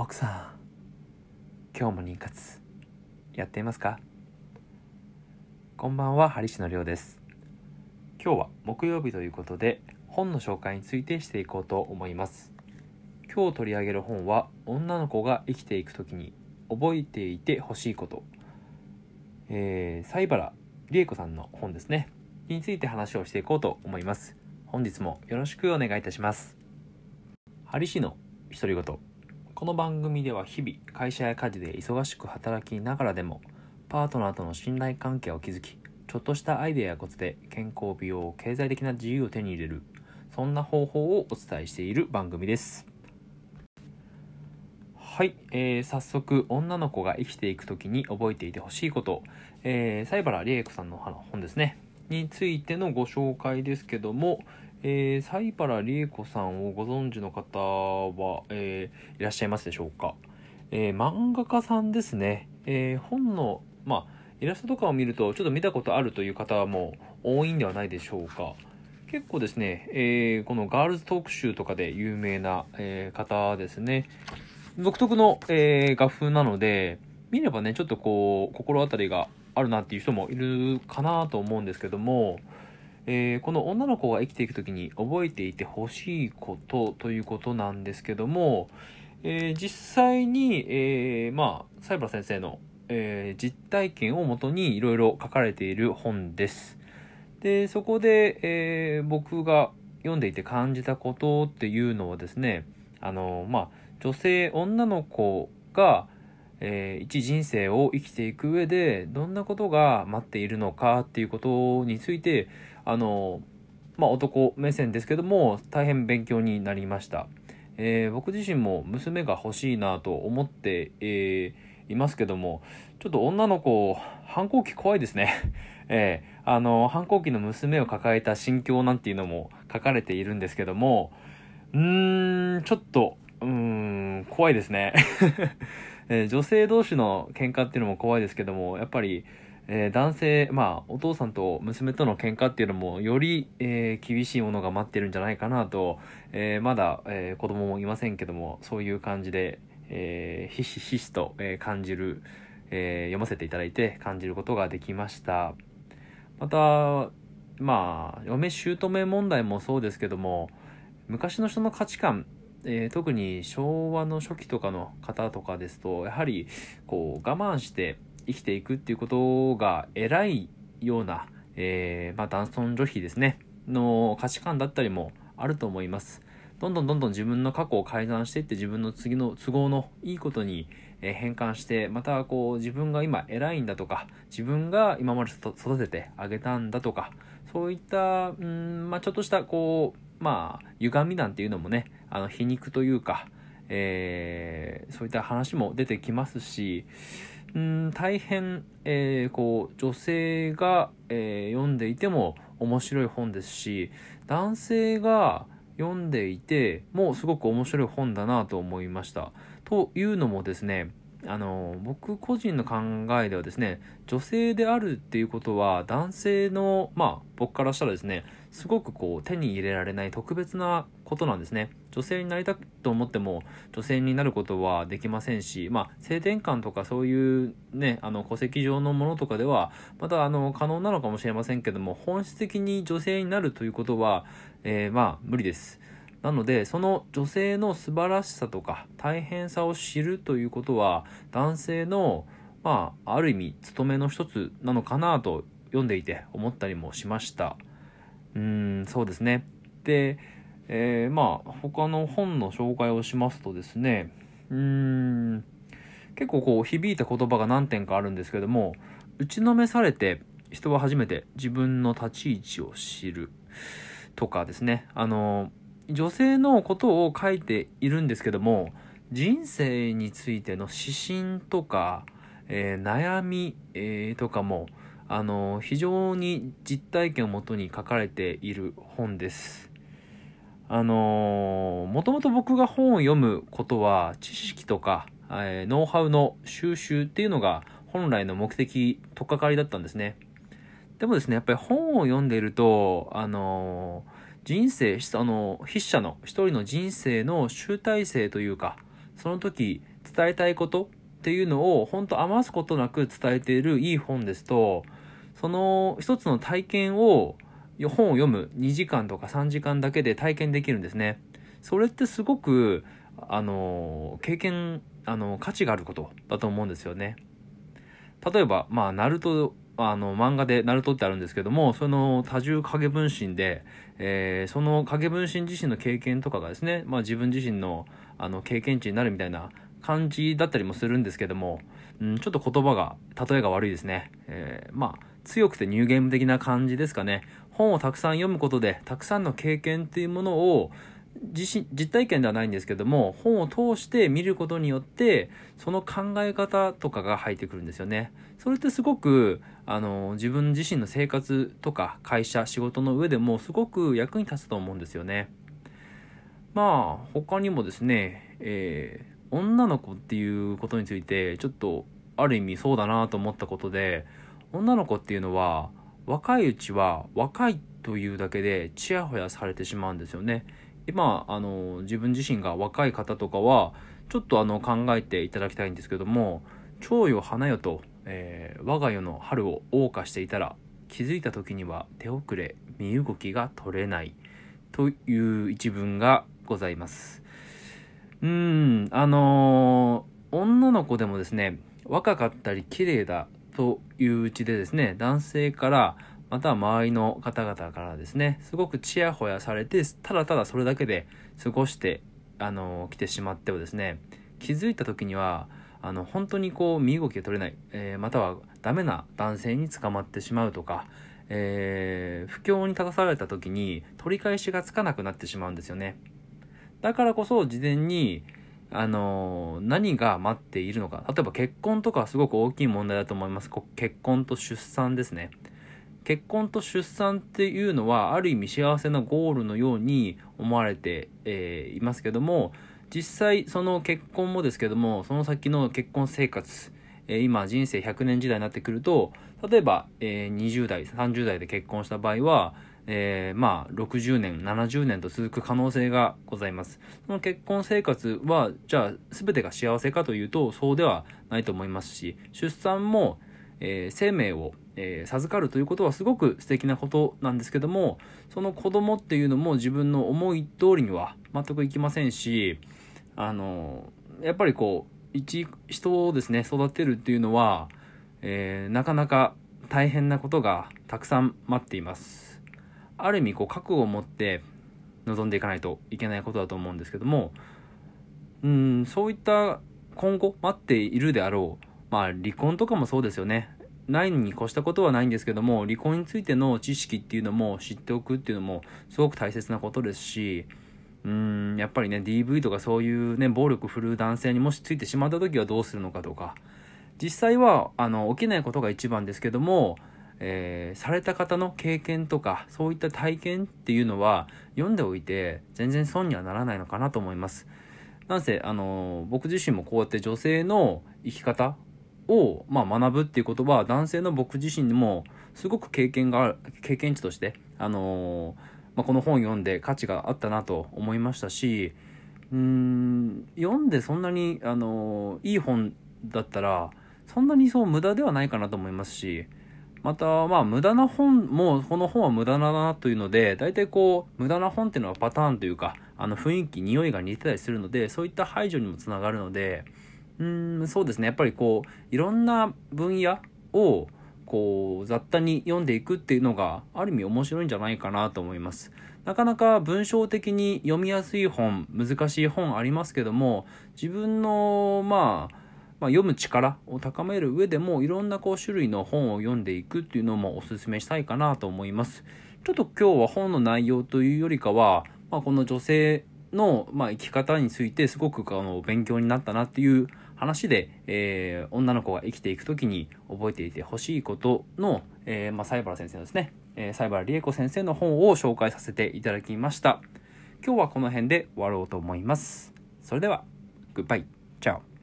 奥さん今日も妊活やっていますか？こんばんはハリシのりょうです。今日は木曜日ということで本の紹介についてしていこうと思います。今日取り上げる本は女の子が生きていく時に覚えていてほしいこと。えー、西原理恵子さんの本ですね。について話をしていこうと思います。本日もよろしくお願いいたします。ハリシの独り言。この番組では日々会社や家事で忙しく働きながらでもパートナーとの信頼関係を築きちょっとしたアイデアやコツで健康美容経済的な自由を手に入れるそんな方法をお伝えしている番組です。はい、えー、早速女の子が生きていく時に覚えていてほしいこと、えー、西原理恵子さんの本ですね。についてのご紹介ですけども、えー、西原理恵子さんをご存知の方は、えー、いらっしゃいますでしょうか、えー、漫画家さんですね、えー、本の、まあ、イラストとかを見るとちょっと見たことあるという方も多いんではないでしょうか？結構ですね、えー、このガールズトーク集とかで有名な、えー、方ですね。独特の、えー、画風なので見ればねちょっとこう心当たりがあるなっていう人もいるかなと思うんですけどもえー、この女の子が生きていく時に覚えていてほしいことということなんですけども、えー、実際に、えー、まあ、西原先生の、え実体験をもとにいろいろ書かれている本です。で、そこで、え僕が読んでいて感じたことっていうのはですね、あの、まあ、女性、女の子が、えー、一人生を生きていく上でどんなことが待っているのかっていうことについてあのまあ男目線ですけども大変勉強になりました、えー、僕自身も娘が欲しいなと思って、えー、いますけどもちょっと女の子反抗期怖いですね。えー、あの反抗期の娘を抱えた心境なんていうのも書かれているんですけどもうーんちょっとうーん怖いですね。えー、女性同士の喧嘩っていうのも怖いですけども、やっぱり、えー、男性、まあ、お父さんと娘との喧嘩っていうのも、より、えー、厳しいものが待ってるんじゃないかなと、えまだ、え子供もいませんけども、そういう感じで、えひしひしと、え感じる、え読ませていただいて感じることができました。また、まあ、嫁姑問題もそうですけども、昔の人の価値観えー、特に昭和の初期とかの方とかですとやはりこう我慢して生きていくっていうことが偉いような、えー、まあ、男尊女卑ですねの価値観だったりもあると思います。どんどんどんどん自分の過去を改ざんしていって自分の次の都合のいいことに変換してまたこう自分が今偉いんだとか自分が今まで育ててあげたんだとかそういったうん、まあ、ちょっとしたこうまあ、歪みなんていうのもね、あの、皮肉というか、えー、そういった話も出てきますし、ん大変、えー、こう、女性が、えー、読んでいても面白い本ですし、男性が読んでいてもすごく面白い本だなと思いました。というのもですね、あの僕個人の考えではですね女性であるっていうことは男性のまあ僕からしたらですねすごくこう手に入れられない特別なことなんですね。女性になりたいと思っても女性になることはできませんしまあ性転換とかそういうねあの戸籍上のものとかではまたあの可能なのかもしれませんけども本質的に女性になるということは、えー、まあ無理です。なのでその女性の素晴らしさとか大変さを知るということは男性のまあある意味務めの一つなのかなと読んでいて思ったりもしました。うんそうですね。で、えー、まあ他の本の紹介をしますとですねうん結構こう響いた言葉が何点かあるんですけども打ちのめされて人は初めて自分の立ち位置を知るとかですね。あの女性のことを書いているんですけども人生についての指針とか、えー、悩み、えー、とかもあの非常に実体験をもとに書かれている本です。あのもともと僕が本を読むことは知識とか、えー、ノウハウの収集っていうのが本来の目的とっかかりだったんですね。でもですねやっぱり本を読んでいるとあの人生、あの、筆者の一人の人生の集大成というか、その時伝えたいことっていうのを本当余すことなく伝えているいい本ですとその一つの体験を本を読む2時間とか3時間だけで体験できるんですね。それってすごくあの経験あの価値があることだと思うんですよね。例えば、まあ、ナルトあの漫画でナルトってあるんですけどもその多重影分身で、えー、その影分身自身の経験とかがですね、まあ、自分自身のあの経験値になるみたいな感じだったりもするんですけども、うん、ちょっと言葉が例えが悪いですね、えー、まあ強くてニューゲーム的な感じですかね本をたくさん読むことでたくさんの経験っていうものを自身実体験ではないんですけども本を通して見ることによってその考え方とかが入ってくるんですよね。それってすごくあの自分自身の生活とか会社仕事の上でもすごく役に立つと思うんですよね。まあ他にもですね、えー、女の子っていうことについてちょっとある意味そうだなと思ったことで女の子っていうのは若いうちは若いというだけでちやほやされてしまうんですよね。今あの自分自身が若い方とかはちょっとあの考えていただきたいんですけども「蝶よ花よと」えー、我が世の春を謳歌していたら気づいた時には手遅れ身動きが取れないという一文がございますうんあのー、女の子でもですね若かったり綺麗だといううちでですね男性からまたは周りの方々からですねすごくちやほやされてただただそれだけで過ごしてあの来てしまってはですね気づいた時にはあの本当にこう身動きが取れない、えー、またはダメな男性に捕まってしまうとか、えー、不況に立たされた時に取り返しがつかなくなってしまうんですよね。だからこそ事前にあの何が待っているのか。例えば結婚とかはすごく大きい問題だと思います。結婚と出産ですね。結婚と出産っていうのはある意味幸せなゴールのように思われて、えー、いますけども実際その結婚もですけどもその先の結婚生活、えー、今人生100年時代になってくると例えば、えー、20代30代で結婚した場合は、えー、まあ60年70年と続く可能性がございます。その結婚生活はじゃあ全てが幸せかというとそうではないと思いますし出産も、えー、生命をえー、授かるということはすごく素敵なことなんですけどもその子供っていうのも自分の思い通りには全くいきませんしあのやっぱりこう一人をですね育てるっていうのは、え、なかなか大変なことがたくさん待っています。ある意味こう覚悟を持って臨んでいかないといけないことだと思うんですけどもうんそういった今後待っているであろうまあ離婚とかもそうですよね。ないに越したことはないんですけども離婚についての知識っていうのも知っておくっていうのもすごく大切なことですしうんやっぱりね DV とかそういうね暴力振るう男性にもしついてしまった時はどうするのかとか実際はあの起きないことが一番ですけども、えー、された方の経験とかそういった体験っていうのは読んでおいて全然損にはならないのかなと思います。なんせあの僕自身もこうやって女性の生き方を、まあ、学ぶっていうことは男性の僕自身にもすごく経験がある経験値として、あの、まあ、この本読んで価値があったなと思いましたしうん読んでそんなに、あの、いい本だったらそんなにそう無駄ではないかなと思いますしまたまあ無駄な本もこの本は無駄だなというので大体こう無駄な本っていうのはパターンというかあの雰囲気匂いが似てたりするのでそういった排除にもつながるのでうんそうですねやっぱりこういろんな分野をこう雑多に読んでいくっていうのがある意味面白いんじゃないかなと思います。なかなか文章的に読みやすい本難しい本ありますけども自分のまあまあ、読む力を高める上でもいろんなこう種類の本を読んでいくっていうのもおすすめしたいかなと思います。ちょっと今日は本の内容というよりかは、まあ、この女性の、まあ、生き方についてすごくあの勉強になったなっていう話で、えー、女の子が生きていく時に覚えていてほしいことの、えー、まあ、西原先生のですね、えー、西原理恵子先生の本を紹介させていただきました。今日はこの辺で終わろうと思います。それでは、グッバイ。チャオ。